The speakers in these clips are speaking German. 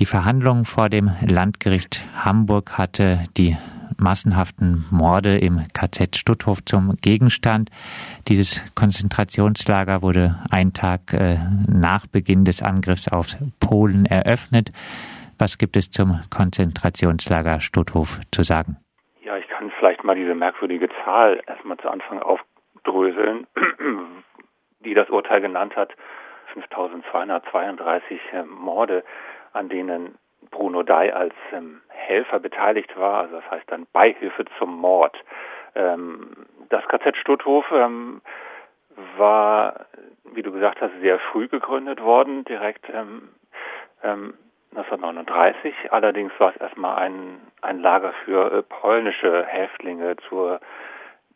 Die Verhandlung vor dem Landgericht Hamburg hatte die massenhaften Morde im KZ Stutthof zum Gegenstand. Dieses Konzentrationslager wurde einen Tag äh, nach Beginn des Angriffs auf Polen eröffnet. Was gibt es zum Konzentrationslager Stutthof zu sagen? Ja, ich kann vielleicht mal diese merkwürdige Zahl erstmal zu Anfang aufdröseln, die das Urteil genannt hat. 5232 äh, Morde, an denen Bruno Dai als ähm, Helfer beteiligt war, also das heißt dann Beihilfe zum Mord. Ähm, das KZ Stutthof ähm, war, wie du gesagt hast, sehr früh gegründet worden, direkt ähm, 1939. Ähm, Allerdings war es erstmal ein, ein Lager für äh, polnische Häftlinge zur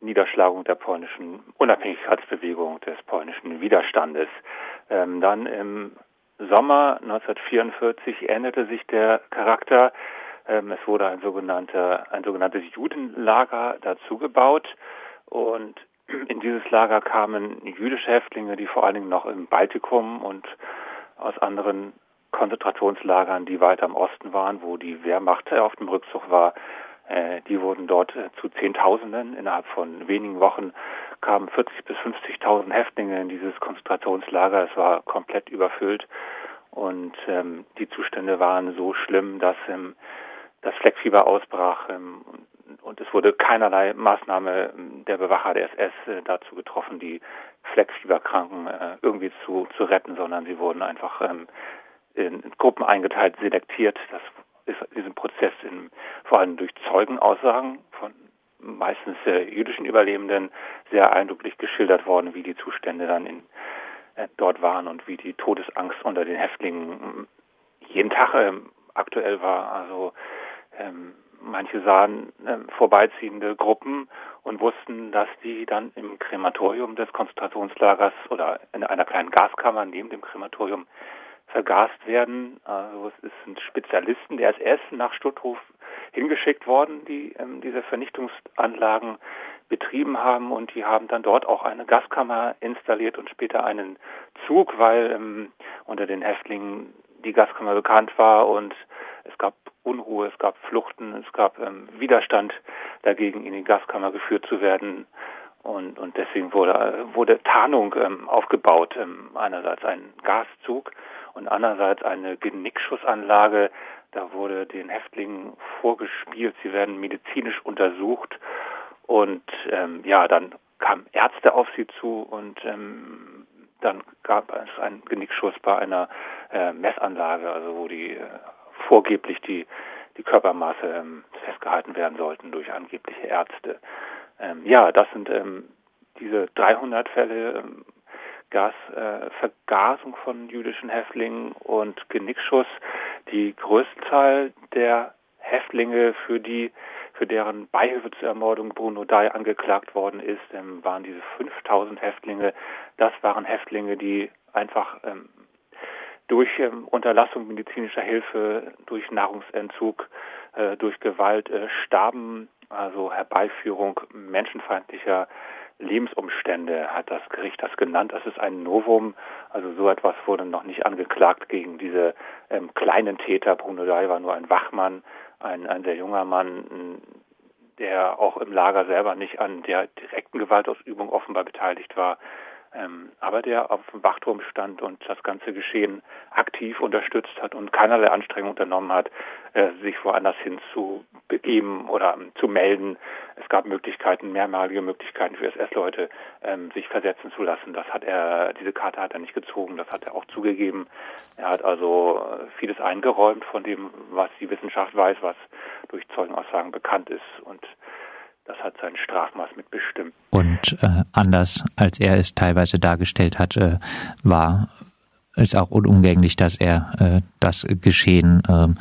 Niederschlagung der polnischen Unabhängigkeitsbewegung, des polnischen Widerstandes. Ähm, dann im Sommer 1944 änderte sich der Charakter. Ähm, es wurde ein sogenannter, ein sogenanntes Judenlager dazugebaut und in dieses Lager kamen jüdische Häftlinge, die vor allen Dingen noch im Baltikum und aus anderen Konzentrationslagern, die weiter im Osten waren, wo die Wehrmacht auf dem Rückzug war, äh, die wurden dort äh, zu Zehntausenden. Innerhalb von wenigen Wochen kamen 40 bis 50.000 Häftlinge in dieses Konzentrationslager. Es war komplett überfüllt und ähm, die Zustände waren so schlimm, dass ähm, das Fleckfieber ausbrach ähm, und es wurde keinerlei Maßnahme der Bewacher der SS äh, dazu getroffen, die Fleckfieberkranken äh, irgendwie zu, zu retten, sondern sie wurden einfach ähm, in, Gruppen eingeteilt, selektiert. Das ist diesem Prozess in, vor allem durch Zeugenaussagen von meistens äh, jüdischen Überlebenden sehr eindrücklich geschildert worden, wie die Zustände dann in, äh, dort waren und wie die Todesangst unter den Häftlingen jeden Tag ähm, aktuell war. Also ähm, manche sahen ähm, vorbeiziehende Gruppen und wussten, dass die dann im Krematorium des Konzentrationslagers oder in einer kleinen Gaskammer neben dem Krematorium vergast werden. Also es sind Spezialisten der SS nach Stutthof hingeschickt worden, die ähm, diese Vernichtungsanlagen betrieben haben und die haben dann dort auch eine Gaskammer installiert und später einen Zug, weil ähm, unter den Häftlingen die Gaskammer bekannt war und es gab Unruhe, es gab Fluchten, es gab ähm, Widerstand dagegen, in die Gaskammer geführt zu werden. Und, und deswegen wurde, wurde Tarnung ähm, aufgebaut. Ähm, einerseits ein Gaszug und andererseits eine Genickschussanlage. Da wurde den Häftlingen vorgespielt, sie werden medizinisch untersucht und ähm, ja, dann kamen Ärzte auf sie zu und ähm, dann gab es einen Genickschuss bei einer äh, Messanlage, also wo die äh, vorgeblich die die Körpermaße ähm, festgehalten werden sollten durch angebliche Ärzte. Ähm, ja, das sind ähm, diese 300 Fälle ähm, Gasvergasung äh, von jüdischen Häftlingen und Genickschuss. Die größte Zahl der Häftlinge, für die für deren Beihilfe zur Ermordung Bruno Dai angeklagt worden ist, ähm, waren diese 5000 Häftlinge. Das waren Häftlinge, die einfach ähm, durch ähm, Unterlassung medizinischer Hilfe, durch Nahrungsentzug, äh, durch Gewalt äh, starben, also Herbeiführung menschenfeindlicher Lebensumstände hat das Gericht das genannt. Das ist ein Novum. Also so etwas wurde noch nicht angeklagt gegen diese ähm, kleinen Täter. Bruno Dai war nur ein Wachmann, ein, ein sehr junger Mann, der auch im Lager selber nicht an der direkten Gewaltausübung offenbar beteiligt war ähm, aber der auf dem Wachturm stand und das ganze Geschehen aktiv unterstützt hat und keinerlei Anstrengung unternommen hat, äh, sich woanders hin zu begeben oder ähm, zu melden. Es gab Möglichkeiten, mehrmalige Möglichkeiten für SS-Leute, ähm, sich versetzen zu lassen. Das hat er, diese Karte hat er nicht gezogen, das hat er auch zugegeben. Er hat also äh, vieles eingeräumt von dem, was die Wissenschaft weiß, was durch Zeugenaussagen bekannt ist und das hat sein Strafmaß mitbestimmt. Und äh, anders als er es teilweise dargestellt hat, äh, war es auch unumgänglich, dass er äh, das Geschehen ähm,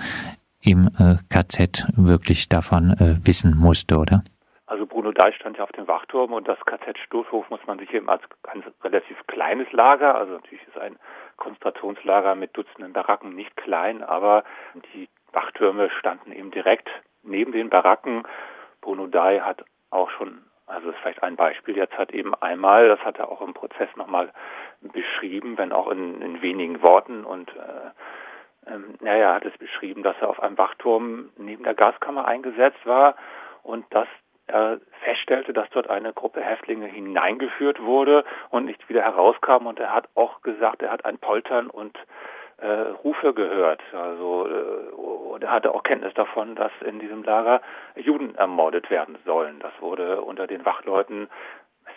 im äh, KZ wirklich davon äh, wissen musste, oder? Also Bruno Deich stand ja auf dem Wachturm und das KZ Stoßhof muss man sich eben als ein relativ kleines Lager, also natürlich ist ein Konzentrationslager mit Dutzenden Baracken nicht klein, aber die Wachtürme standen eben direkt neben den Baracken Bruno Dai hat auch schon, also ist vielleicht ein Beispiel, jetzt hat eben einmal, das hat er auch im Prozess nochmal beschrieben, wenn auch in, in wenigen Worten und äh, ähm, naja, hat es beschrieben, dass er auf einem Wachturm neben der Gaskammer eingesetzt war und dass er feststellte, dass dort eine Gruppe Häftlinge hineingeführt wurde und nicht wieder herauskam. Und er hat auch gesagt, er hat ein Poltern und äh, Rufe gehört. Also äh, er hatte auch Kenntnis davon, dass in diesem Lager Juden ermordet werden sollen. Das wurde unter den Wachleuten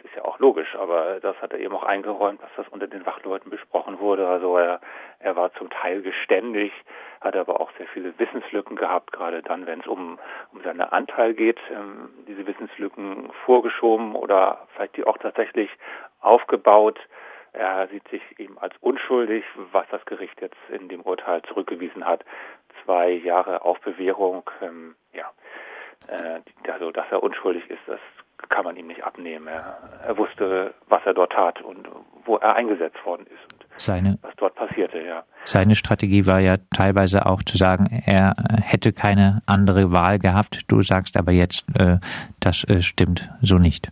ist ja auch logisch, aber das hat er eben auch eingeräumt, dass das unter den Wachleuten besprochen wurde. Also er, er war zum Teil geständig, hat aber auch sehr viele Wissenslücken gehabt, gerade dann, wenn es um, um seinen Anteil geht, ähm, diese Wissenslücken vorgeschoben oder vielleicht die auch tatsächlich aufgebaut. Er sieht sich eben als unschuldig, was das Gericht jetzt in dem Urteil zurückgewiesen hat. Zwei Jahre auf Bewährung, ähm, ja. Äh, also, dass er unschuldig ist, das kann man ihm nicht abnehmen. Er, er, wusste, was er dort tat und wo er eingesetzt worden ist und seine, was dort passierte, ja. Seine Strategie war ja teilweise auch zu sagen, er hätte keine andere Wahl gehabt. Du sagst aber jetzt, äh, das äh, stimmt so nicht.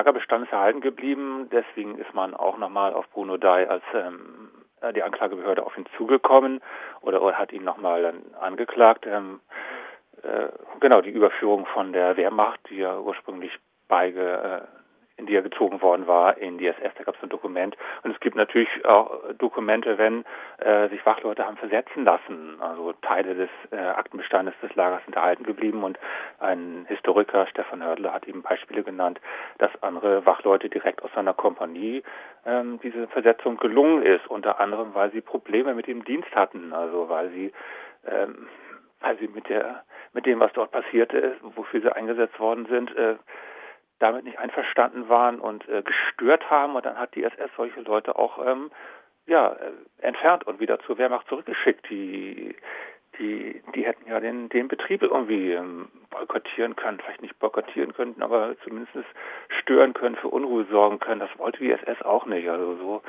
Des Lagerbestandes erhalten geblieben. Deswegen ist man auch nochmal auf Bruno Dai als ähm, äh, die Anklagebehörde auf ihn zugekommen oder, oder hat ihn nochmal angeklagt. Ähm, äh, genau die Überführung von der Wehrmacht, die ja ursprünglich beige, äh, in die er gezogen worden war, in die SS. Da gab es ein Dokument. Und es gibt natürlich auch Dokumente, wenn äh, sich Wachleute haben versetzen lassen. Also Teile des äh, Aktenbestandes des Lagers sind erhalten geblieben. Und ein Historiker, Stefan Hördler, hat eben Beispiele genannt, dass andere Wachleute direkt aus seiner Kompanie ähm, diese Versetzung gelungen ist. Unter anderem, weil sie Probleme mit dem Dienst hatten. Also weil sie ähm, weil sie mit der mit dem, was dort passierte, wofür sie eingesetzt worden sind, äh, damit nicht einverstanden waren und äh, gestört haben. Und dann hat die SS solche Leute auch ähm, ja, äh, entfernt und wieder zur Wehrmacht zurückgeschickt. Die, die, die hätten ja den, den Betrieb irgendwie ähm, boykottieren können, vielleicht nicht boykottieren können, aber zumindest stören können, für Unruhe sorgen können. Das wollte die SS auch nicht. Also so,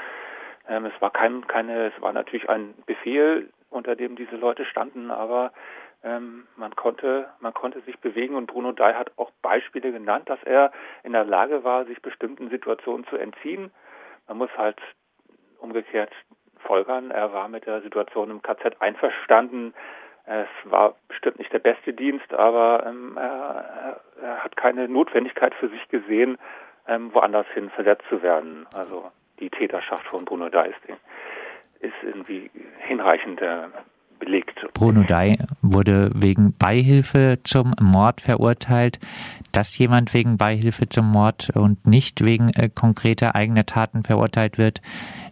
ähm, es war kein, keine, es war natürlich ein Befehl, unter dem diese Leute standen, aber ähm, man konnte, man konnte sich bewegen und Bruno Dai hat auch Beispiele genannt, dass er in der Lage war, sich bestimmten Situationen zu entziehen. Man muss halt umgekehrt folgern. Er war mit der Situation im KZ einverstanden. Es war bestimmt nicht der beste Dienst, aber ähm, er, er, hat keine Notwendigkeit für sich gesehen, ähm, woanders hin versetzt zu werden. Also die Täterschaft von Bruno ist, ist irgendwie hinreichend äh, belegt. Bruno Dai wurde wegen Beihilfe zum Mord verurteilt. Dass jemand wegen Beihilfe zum Mord und nicht wegen äh, konkreter eigener Taten verurteilt wird,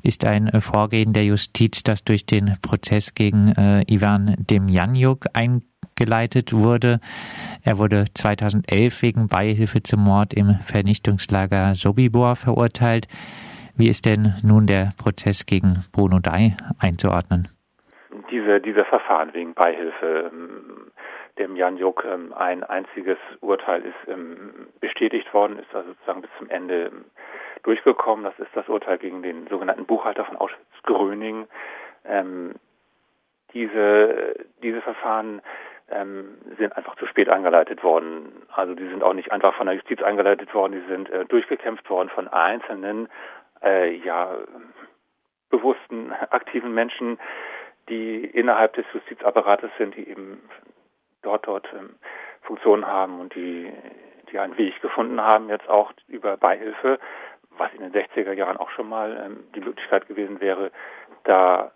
ist ein äh, Vorgehen der Justiz, das durch den Prozess gegen äh, Ivan Demjanjuk eingeleitet wurde. Er wurde 2011 wegen Beihilfe zum Mord im Vernichtungslager Sobibor verurteilt. Wie ist denn nun der Prozess gegen Bruno Dai einzuordnen? Diese, diese Verfahren wegen Beihilfe ähm, dem Jan Juk ähm, ein einziges Urteil ist ähm, bestätigt worden, ist also sozusagen bis zum Ende durchgekommen. Das ist das Urteil gegen den sogenannten Buchhalter von Auschwitz-Gröning. Diese, diese Verfahren ähm, sind einfach zu spät eingeleitet worden. Also die sind auch nicht einfach von der Justiz eingeleitet worden, die sind äh, durchgekämpft worden von einzelnen, äh, ja, bewussten, aktiven Menschen, die innerhalb des Justizapparates sind, die eben dort dort ähm, Funktionen haben und die die einen Weg gefunden haben, jetzt auch über Beihilfe, was in den 60er Jahren auch schon mal ähm, die Möglichkeit gewesen wäre, da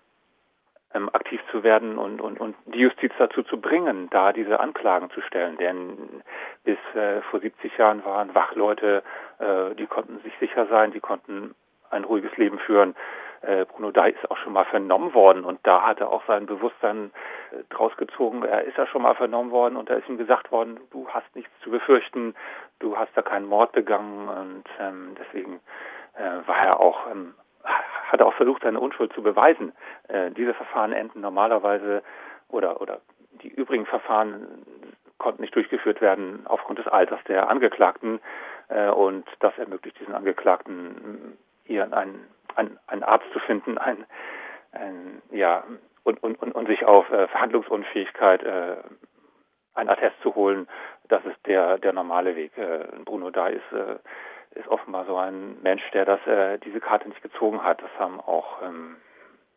ähm, aktiv zu werden und, und, und die Justiz dazu zu bringen, da diese Anklagen zu stellen. Denn bis äh, vor 70 Jahren waren Wachleute, äh, die konnten sich sicher sein, die konnten ein ruhiges Leben führen äh, Bruno Dai ist auch schon mal vernommen worden und da hat er auch sein Bewusstsein äh, draus gezogen. Er ist ja schon mal vernommen worden und da ist ihm gesagt worden, du hast nichts zu befürchten, du hast da keinen Mord begangen und ähm, deswegen äh, war er auch ähm, hat er auch versucht, seine Unschuld zu beweisen. Äh, diese Verfahren enden normalerweise oder oder die übrigen Verfahren konnten nicht durchgeführt werden aufgrund des Alters der Angeklagten äh, und das ermöglicht diesen Angeklagten hier einen einen, einen Arzt zu finden, ein, ein ja und, und, und, und sich auf äh, Verhandlungsunfähigkeit äh, ein Attest zu holen, das ist der der normale Weg. Äh, Bruno da ist äh, ist offenbar so ein Mensch, der das äh, diese Karte nicht gezogen hat. Das haben auch ähm,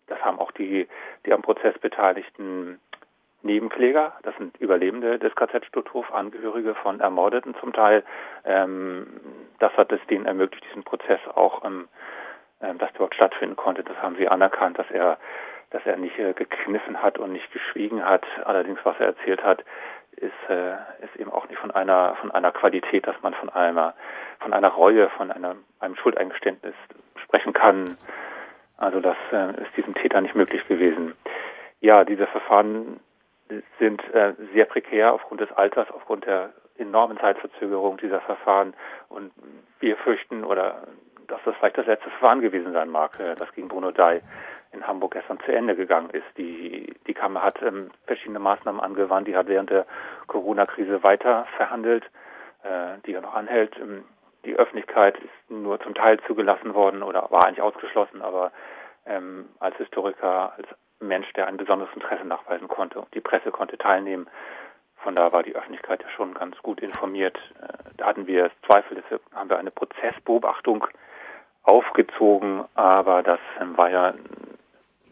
das haben auch die, die am Prozess beteiligten Nebenkläger, das sind Überlebende des KZ Stutthof, Angehörige von Ermordeten zum Teil. Ähm, das hat es denen ermöglicht, diesen Prozess auch, ähm, äh, dass dort stattfinden konnte. Das haben sie anerkannt, dass er, dass er nicht äh, gekniffen hat und nicht geschwiegen hat. Allerdings, was er erzählt hat, ist, äh, ist eben auch nicht von einer, von einer Qualität, dass man von einer, von einer Reue, von einer, einem Schuldeingeständnis sprechen kann. Also das äh, ist diesem Täter nicht möglich gewesen. Ja, diese Verfahren sind sehr prekär aufgrund des Alters, aufgrund der enormen Zeitverzögerung dieser Verfahren. Und wir fürchten, oder dass das vielleicht das letzte Verfahren gewesen sein mag, äh, das gegen Bruno Dai in Hamburg gestern zu Ende gegangen ist. Die, die Kammer hat ähm, verschiedene Maßnahmen angewandt, die hat während der Corona-Krise weiter verhandelt, äh, die ja noch anhält. Ähm, die Öffentlichkeit ist nur zum Teil zugelassen worden oder war eigentlich ausgeschlossen, aber ähm, als Historiker, als Mensch, der ein besonderes Interesse nachweisen konnte und die Presse konnte teilnehmen. Von da war die Öffentlichkeit ja schon ganz gut informiert. Äh, da hatten wir Zweifel, deshalb haben wir eine Prozessbeobachtung aufgezogen, aber das ähm, war ja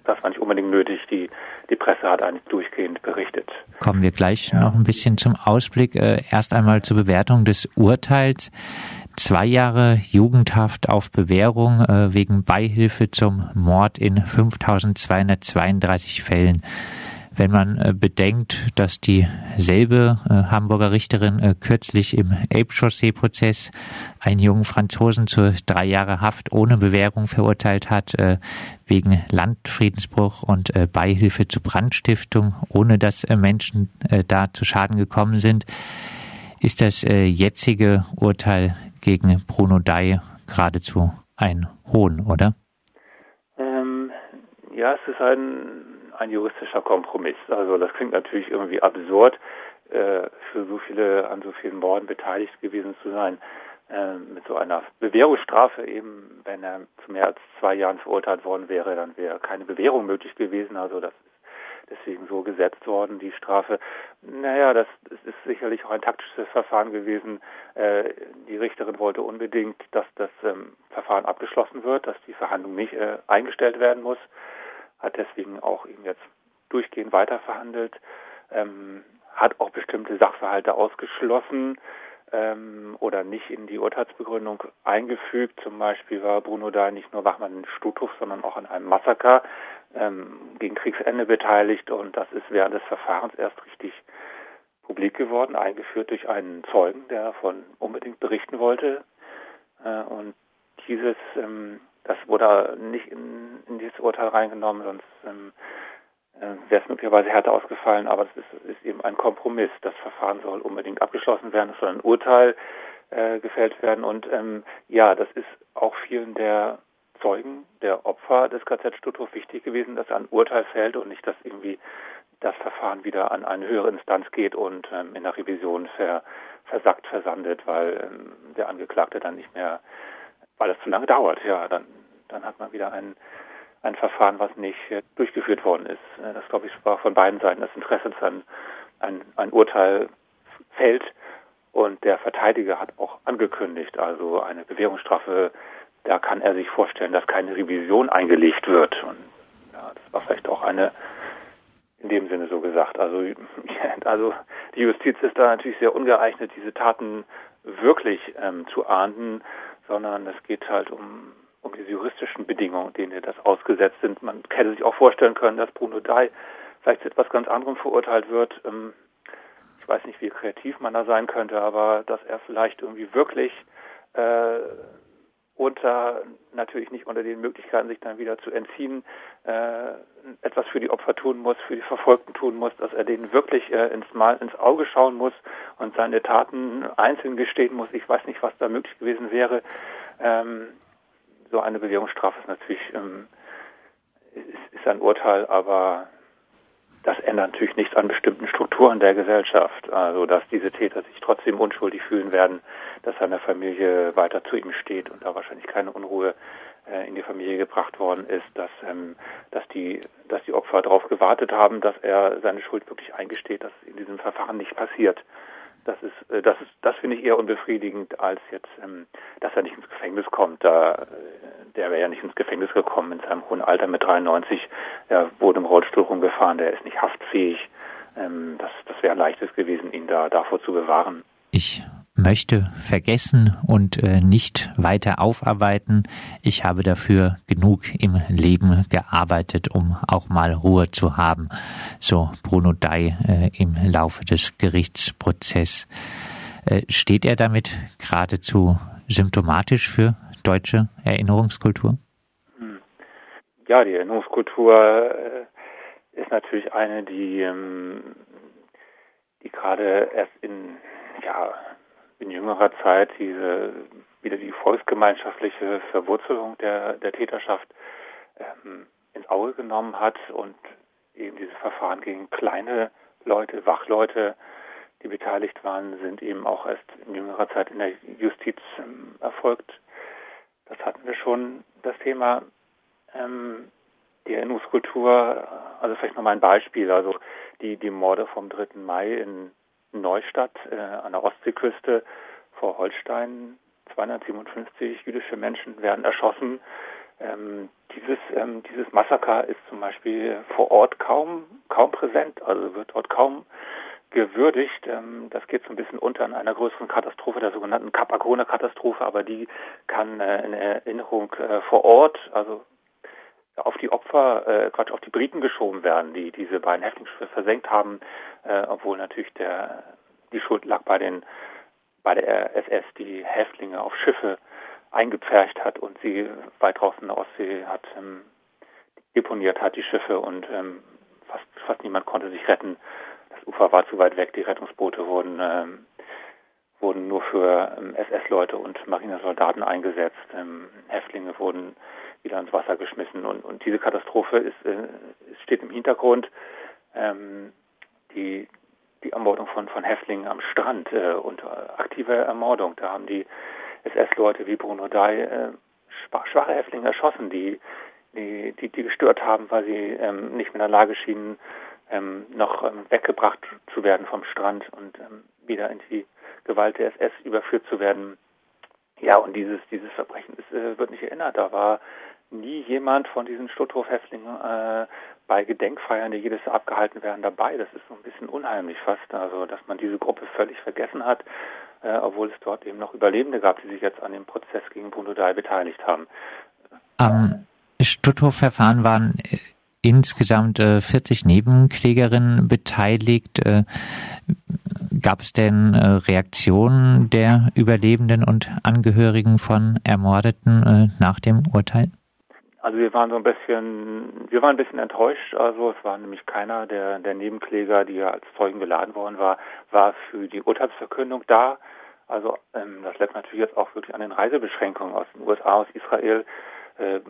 das war nicht unbedingt nötig. Die, die Presse hat eigentlich durchgehend berichtet. Kommen wir gleich ja. noch ein bisschen zum Ausblick. Äh, erst einmal zur Bewertung des Urteils zwei Jahre Jugendhaft auf Bewährung äh, wegen Beihilfe zum Mord in 5232 Fällen. Wenn man äh, bedenkt, dass dieselbe äh, Hamburger Richterin äh, kürzlich im Elbchaussee-Prozess einen jungen Franzosen zu drei Jahre Haft ohne Bewährung verurteilt hat, wegen Landfriedensbruch und Beihilfe zu Brandstiftung, ohne dass Menschen da zu Schaden gekommen sind, ist das jetzige Urteil gegen Bruno Dai geradezu ein Hohn, oder? Ähm, ja, es ist ein, ein juristischer Kompromiss. Also das klingt natürlich irgendwie absurd, äh, für so viele an so vielen Morden beteiligt gewesen zu sein. Äh, mit so einer Bewährungsstrafe eben, wenn er zu mehr als zwei Jahren verurteilt worden wäre, dann wäre keine Bewährung möglich gewesen. Also das ist deswegen so gesetzt worden, die Strafe. Naja, das, das ist sicherlich auch ein taktisches Verfahren gewesen. Äh, die Richterin wollte unbedingt, dass das ähm, Verfahren abgeschlossen wird, dass die Verhandlung nicht äh, eingestellt werden muss, hat deswegen auch eben jetzt durchgehend weiter verhandelt, ähm, hat auch bestimmte Sachverhalte ausgeschlossen, ähm, oder nicht in die Urteilsbegründung eingefügt. Zum Beispiel war Bruno da nicht nur Wachmann in Stutthof, sondern auch an einem Massaker ähm, gegen Kriegsende beteiligt und das ist während des Verfahrens erst richtig publik geworden, eingeführt durch einen Zeugen, der davon unbedingt berichten wollte. Äh, und dieses, ähm, das wurde nicht in, in dieses Urteil reingenommen, sonst ähm, äh, wäre es möglicherweise härter ausgefallen, aber es ist, ist, eben ein Kompromiss. Das Verfahren soll unbedingt abgeschlossen werden, es soll ein Urteil äh, gefällt werden und ähm, ja, das ist auch vielen der Zeugen, der Opfer des KZ Stutthof wichtig gewesen, dass ein Urteil fällt und nicht, dass irgendwie das Verfahren wieder an eine höhere Instanz geht und ähm, in der Revision ver, versackt, versandet, weil ähm, der Angeklagte dann nicht mehr, weil es zu lange dauert, ja, dann, dann hat man wieder ein ein Verfahren, was nicht äh, durchgeführt worden ist. Äh, das, glaube ich, war von beiden Seiten das Interesse, dass ein, ein, ein Urteil fällt. Und der Verteidiger hat auch angekündigt, also eine Bewährungsstrafe, da kann er sich vorstellen, dass keine Revision eingelegt wird. Und ja, das war vielleicht auch eine, in dem Sinne so gesagt. Also, also die Justiz ist da natürlich sehr ungeeignet, diese Taten wirklich ähm, zu ahnden, sondern es geht halt um um diese juristischen Bedingungen, denen das ausgesetzt sind. Man hätte sich auch vorstellen können, dass Bruno Dai vielleicht zu etwas ganz anderem verurteilt wird. Ähm, ich weiß nicht, wie kreativ man da sein könnte, aber dass er vielleicht irgendwie wirklich äh, unter natürlich nicht unter den Möglichkeiten, sich dann wieder zu entziehen, äh, etwas für die Opfer tun muss, für die Verfolgten tun muss, dass er denen wirklich äh, ins Mal ins Auge schauen muss und seine Taten einzeln gestehen muss. Ich weiß nicht, was da möglich gewesen wäre. Ähm, so eine Bewährungsstrafe ist natürlich ähm, ist, ist ein Urteil, aber das ändert natürlich nichts an bestimmten Strukturen der Gesellschaft. Also dass diese Täter sich trotzdem unschuldig fühlen werden, dass seine Familie weiter zu ihm steht und da wahrscheinlich keine Unruhe äh, in die Familie gebracht worden ist, dass ähm, dass die dass die Opfer darauf gewartet haben, dass er seine Schuld wirklich eingesteht, dass in diesem Verfahren nicht passiert. Das ist, äh, das ist, das finde ich eher unbefriedigend, als jetzt, ähm, dass er nicht ins Gefängnis kommt. Da, äh, der wäre ja nicht ins Gefängnis gekommen in seinem hohen Alter mit 93. Er wurde im Rollstuhl rumgefahren, der ist nicht haftfähig. Ähm, das, das wäre leichtes gewesen, ihn da davor zu bewahren. Ich möchte vergessen und äh, nicht weiter aufarbeiten. Ich habe dafür genug im Leben gearbeitet, um auch mal Ruhe zu haben. So Bruno Dai äh, im Laufe des Gerichtsprozesses. Äh, steht er damit geradezu symptomatisch für deutsche Erinnerungskultur? Hm. Ja, die Erinnerungskultur ist natürlich eine, die, ähm, die gerade erst in ja, in jüngerer Zeit diese wieder die volksgemeinschaftliche Verwurzelung der, der Täterschaft ähm, ins Auge genommen hat und eben diese Verfahren gegen kleine Leute, Wachleute, die beteiligt waren, sind eben auch erst in jüngerer Zeit in der Justiz ähm, erfolgt. Das hatten wir schon, das Thema ähm, die Erinnerungskultur, also vielleicht nochmal ein Beispiel, also die, die Morde vom 3. Mai in Neustadt äh, an der Ostseeküste vor Holstein. 257 jüdische Menschen werden erschossen. Ähm, dieses, ähm, dieses Massaker ist zum Beispiel vor Ort kaum, kaum präsent, also wird dort kaum gewürdigt. Ähm, das geht so ein bisschen unter in einer größeren Katastrophe, der sogenannten Capacona-Katastrophe, aber die kann äh, in Erinnerung äh, vor Ort, also auf die Opfer, äh, Quatsch, auf die Briten geschoben werden, die diese beiden Häftlingsschiffe versenkt haben, äh, obwohl natürlich der, die Schuld lag bei den, bei der SS, die Häftlinge auf Schiffe eingepfercht hat und sie weit draußen in der Ostsee hat ähm, deponiert hat, die Schiffe und ähm, fast, fast niemand konnte sich retten. Das Ufer war zu weit weg, die Rettungsboote wurden, ähm, wurden nur für ähm, SS-Leute und Marinesoldaten eingesetzt. Ähm, Häftlinge wurden wieder ins Wasser geschmissen. Und, und diese Katastrophe ist, äh, steht im Hintergrund. Ähm, die, die Ermordung von, von Häftlingen am Strand äh, und äh, aktive Ermordung. Da haben die SS-Leute wie Bruno Dai schwache Häftlinge erschossen, die, die, die, die gestört haben, weil sie nicht in der Lage schienen, noch weggebracht zu werden vom Strand und wieder in die Gewalt der SS überführt zu werden. Ja, und dieses, dieses Verbrechen ist, äh, wird nicht erinnert. Da war nie jemand von diesen Stutthof-Häftlingen äh, bei Gedenkfeiern, die jedes Jahr abgehalten werden, dabei. Das ist so ein bisschen unheimlich fast, also dass man diese Gruppe völlig vergessen hat, äh, obwohl es dort eben noch Überlebende gab, die sich jetzt an dem Prozess gegen Bruno Dai beteiligt haben. Am Stutthof-Verfahren waren äh, insgesamt äh, 40 Nebenklägerinnen beteiligt. Äh, gab es denn äh, Reaktionen der Überlebenden und Angehörigen von Ermordeten äh, nach dem Urteil? Also wir waren so ein bisschen, wir waren ein bisschen enttäuscht. Also es war nämlich keiner der, der Nebenkläger, die ja als Zeugen geladen worden war, war für die Urteilsverkündung da. Also ähm, das lässt natürlich jetzt auch wirklich an den Reisebeschränkungen aus den USA, aus Israel. Äh,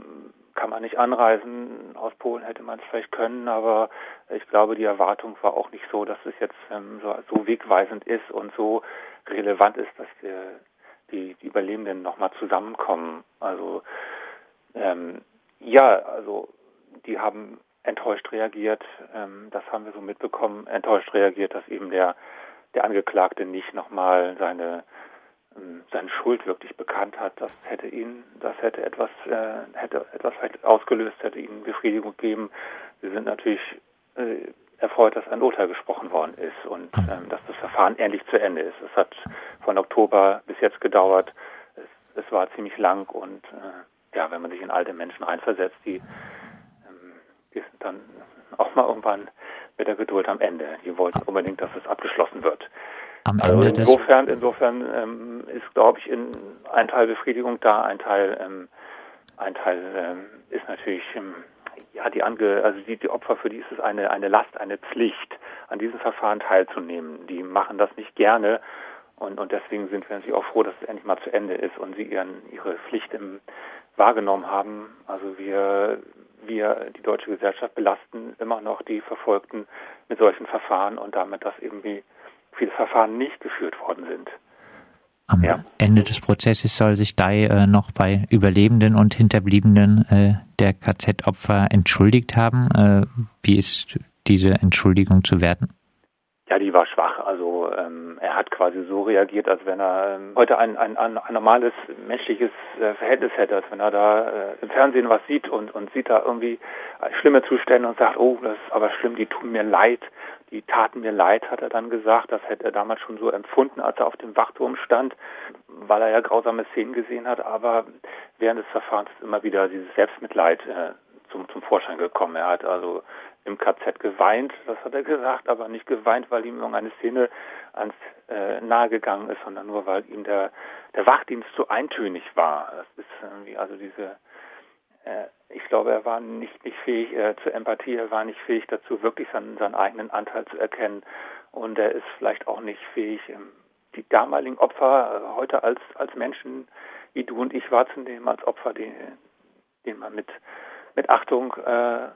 kann man nicht anreisen. Aus Polen hätte man es vielleicht können, aber ich glaube, die Erwartung war auch nicht so, dass es jetzt ähm, so, so wegweisend ist und so relevant ist, dass die, die, die Überlebenden nochmal zusammenkommen. Also ähm, ja, also die haben enttäuscht reagiert. Ähm, das haben wir so mitbekommen. Enttäuscht reagiert, dass eben der der Angeklagte nicht nochmal seine seine Schuld wirklich bekannt hat. Das hätte ihn, das hätte etwas äh, hätte etwas vielleicht ausgelöst, hätte ihnen Befriedigung gegeben. Sie sind natürlich äh, erfreut, dass ein Urteil gesprochen worden ist und hm. ähm, dass das Verfahren endlich zu Ende ist. Es hat von Oktober bis jetzt gedauert. Es, es war ziemlich lang und äh, ja, wenn man sich in alte Menschen reinversetzt, die, ähm, die sind dann auch mal irgendwann mit der Geduld am Ende. Die wollten unbedingt, dass es abgeschlossen wird. Am also Ende insofern, insofern ähm, ist, glaube ich, in ein Teil Befriedigung da, ein Teil, ähm, ein Teil ähm, ist natürlich ähm, ja die Ange, also die, die Opfer für die ist es eine eine Last, eine Pflicht, an diesem Verfahren teilzunehmen. Die machen das nicht gerne und, und deswegen sind wir natürlich auch froh, dass es endlich mal zu Ende ist und sie ihren ihre Pflicht im wahrgenommen haben. Also wir, wir, die deutsche Gesellschaft belasten immer noch die Verfolgten mit solchen Verfahren und damit, dass irgendwie viele Verfahren nicht geführt worden sind. Am ja. Ende des Prozesses soll sich Dai äh, noch bei Überlebenden und Hinterbliebenen äh, der KZ-Opfer entschuldigt haben. Äh, wie ist diese Entschuldigung zu werten? Ja, die war schwach. Also ähm, er hat quasi so reagiert, als wenn er ähm, heute ein, ein, ein, normales menschliches äh, Verhältnis hätte, als wenn er da äh, im Fernsehen was sieht und, und sieht da irgendwie schlimme Zustände und sagt, oh, das ist aber schlimm, die tun mir leid, die taten mir leid, hat er dann gesagt. Das hätte er damals schon so empfunden, als er auf dem Wachturm stand, weil er ja grausame Szenen gesehen hat. Aber während des Verfahrens ist immer wieder dieses Selbstmitleid äh, zum, zum Vorschein gekommen. Er hat also im KZ geweint, das hat er gesagt, aber nicht geweint, weil ihm irgendeine Szene ans äh, nahe gegangen ist, sondern nur weil ihm der der Wachdienst so eintönig war. Das ist irgendwie also diese ich glaube, er war nicht nicht fähig äh, zur Empathie, er war nicht fähig dazu, wirklich seinen, seinen eigenen Anteil zu erkennen und er ist vielleicht auch nicht fähig, ähm, die damaligen Opfer äh, heute als als Menschen wie du und ich wahrzunehmen als Opfer, die, den man mit mit Achtung äh,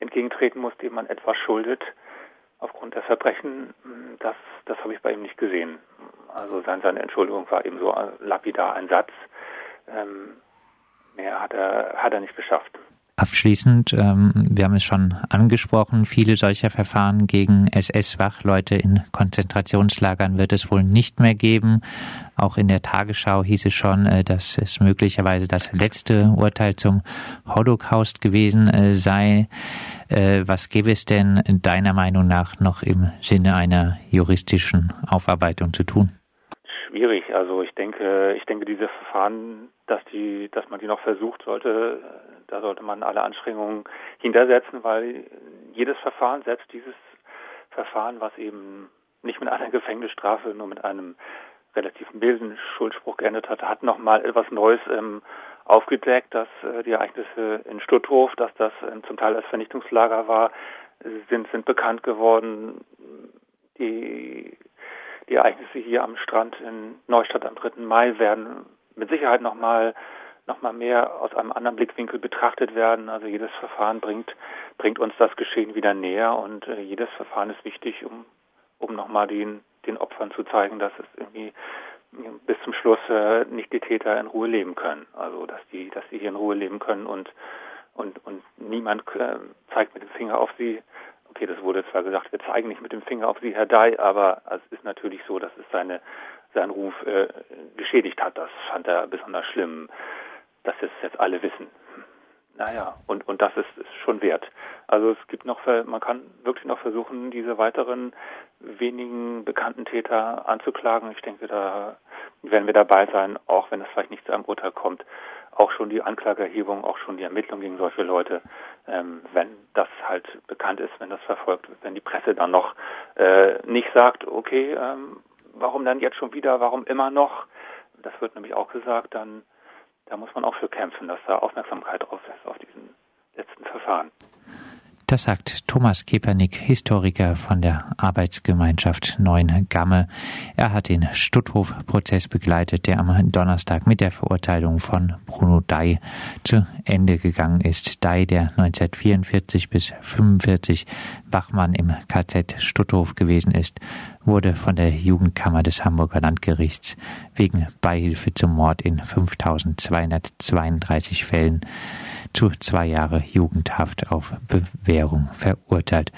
entgegentreten muss, dem man etwas schuldet aufgrund der Verbrechen, das, das habe ich bei ihm nicht gesehen. Also seine, seine Entschuldigung war eben so lapidar ein Satz. Ähm, mehr hat er, hat er nicht geschafft. Abschließend, ähm, wir haben es schon angesprochen, viele solcher Verfahren gegen SS-Wachleute in Konzentrationslagern wird es wohl nicht mehr geben. Auch in der Tagesschau hieß es schon, äh, dass es möglicherweise das letzte Urteil zum Holocaust gewesen äh, sei. Äh, was gäbe es denn deiner Meinung nach noch im Sinne einer juristischen Aufarbeitung zu tun? Also ich denke, ich denke, diese Verfahren, dass die, dass man die noch versucht sollte, da sollte man alle Anstrengungen hintersetzen, weil jedes Verfahren, selbst dieses Verfahren, was eben nicht mit einer Gefängnisstrafe, nur mit einem relativ milden Schuldspruch geendet hat, hat nochmal etwas Neues ähm, aufgedeckt, dass äh, die Ereignisse in Stutthof, dass das ähm, zum Teil als Vernichtungslager war, sind, sind bekannt geworden. Die, die Ereignisse hier am Strand in Neustadt am 3. Mai werden mit Sicherheit nochmal noch mal mehr aus einem anderen Blickwinkel betrachtet werden. Also jedes Verfahren bringt, bringt uns das Geschehen wieder näher und äh, jedes Verfahren ist wichtig, um, um nochmal den, den Opfern zu zeigen, dass es irgendwie bis zum Schluss äh, nicht die Täter in Ruhe leben können. Also dass die, dass sie hier in Ruhe leben können und und und niemand äh, zeigt mit dem Finger auf sie. Okay, das wurde zwar gesagt, wir zeigen nicht mit dem Finger auf sie, Herr Dai, aber es ist natürlich so, dass es seine seinen Ruf äh, geschädigt hat. Das fand er besonders schlimm dass es jetzt alle wissen. Naja, und, und das ist, ist schon wert. Also es gibt noch, man kann wirklich noch versuchen, diese weiteren wenigen bekannten Täter anzuklagen. Ich denke, da werden wir dabei sein, auch wenn es vielleicht nicht zu einem Urteil kommt, auch schon die Anklageerhebung, auch schon die Ermittlung gegen solche Leute, ähm, wenn das halt bekannt ist, wenn das verfolgt wird, wenn die Presse dann noch äh, nicht sagt, okay, ähm, warum dann jetzt schon wieder, warum immer noch, das wird nämlich auch gesagt, dann da muss man auch für kämpfen, dass da Aufmerksamkeit drauf ist auf diesen letzten Verfahren. Das sagt Thomas Kepernick, Historiker von der Arbeitsgemeinschaft Neuen Gamme. Er hat den Stutthof-Prozess begleitet, der am Donnerstag mit der Verurteilung von Bruno Dai zu Ende gegangen ist. Dai, der 1944 bis 1945 Wachmann im KZ Stutthof gewesen ist, wurde von der Jugendkammer des Hamburger Landgerichts wegen Beihilfe zum Mord in 5232 Fällen zu zwei Jahre Jugendhaft auf Bewährung verurteilt.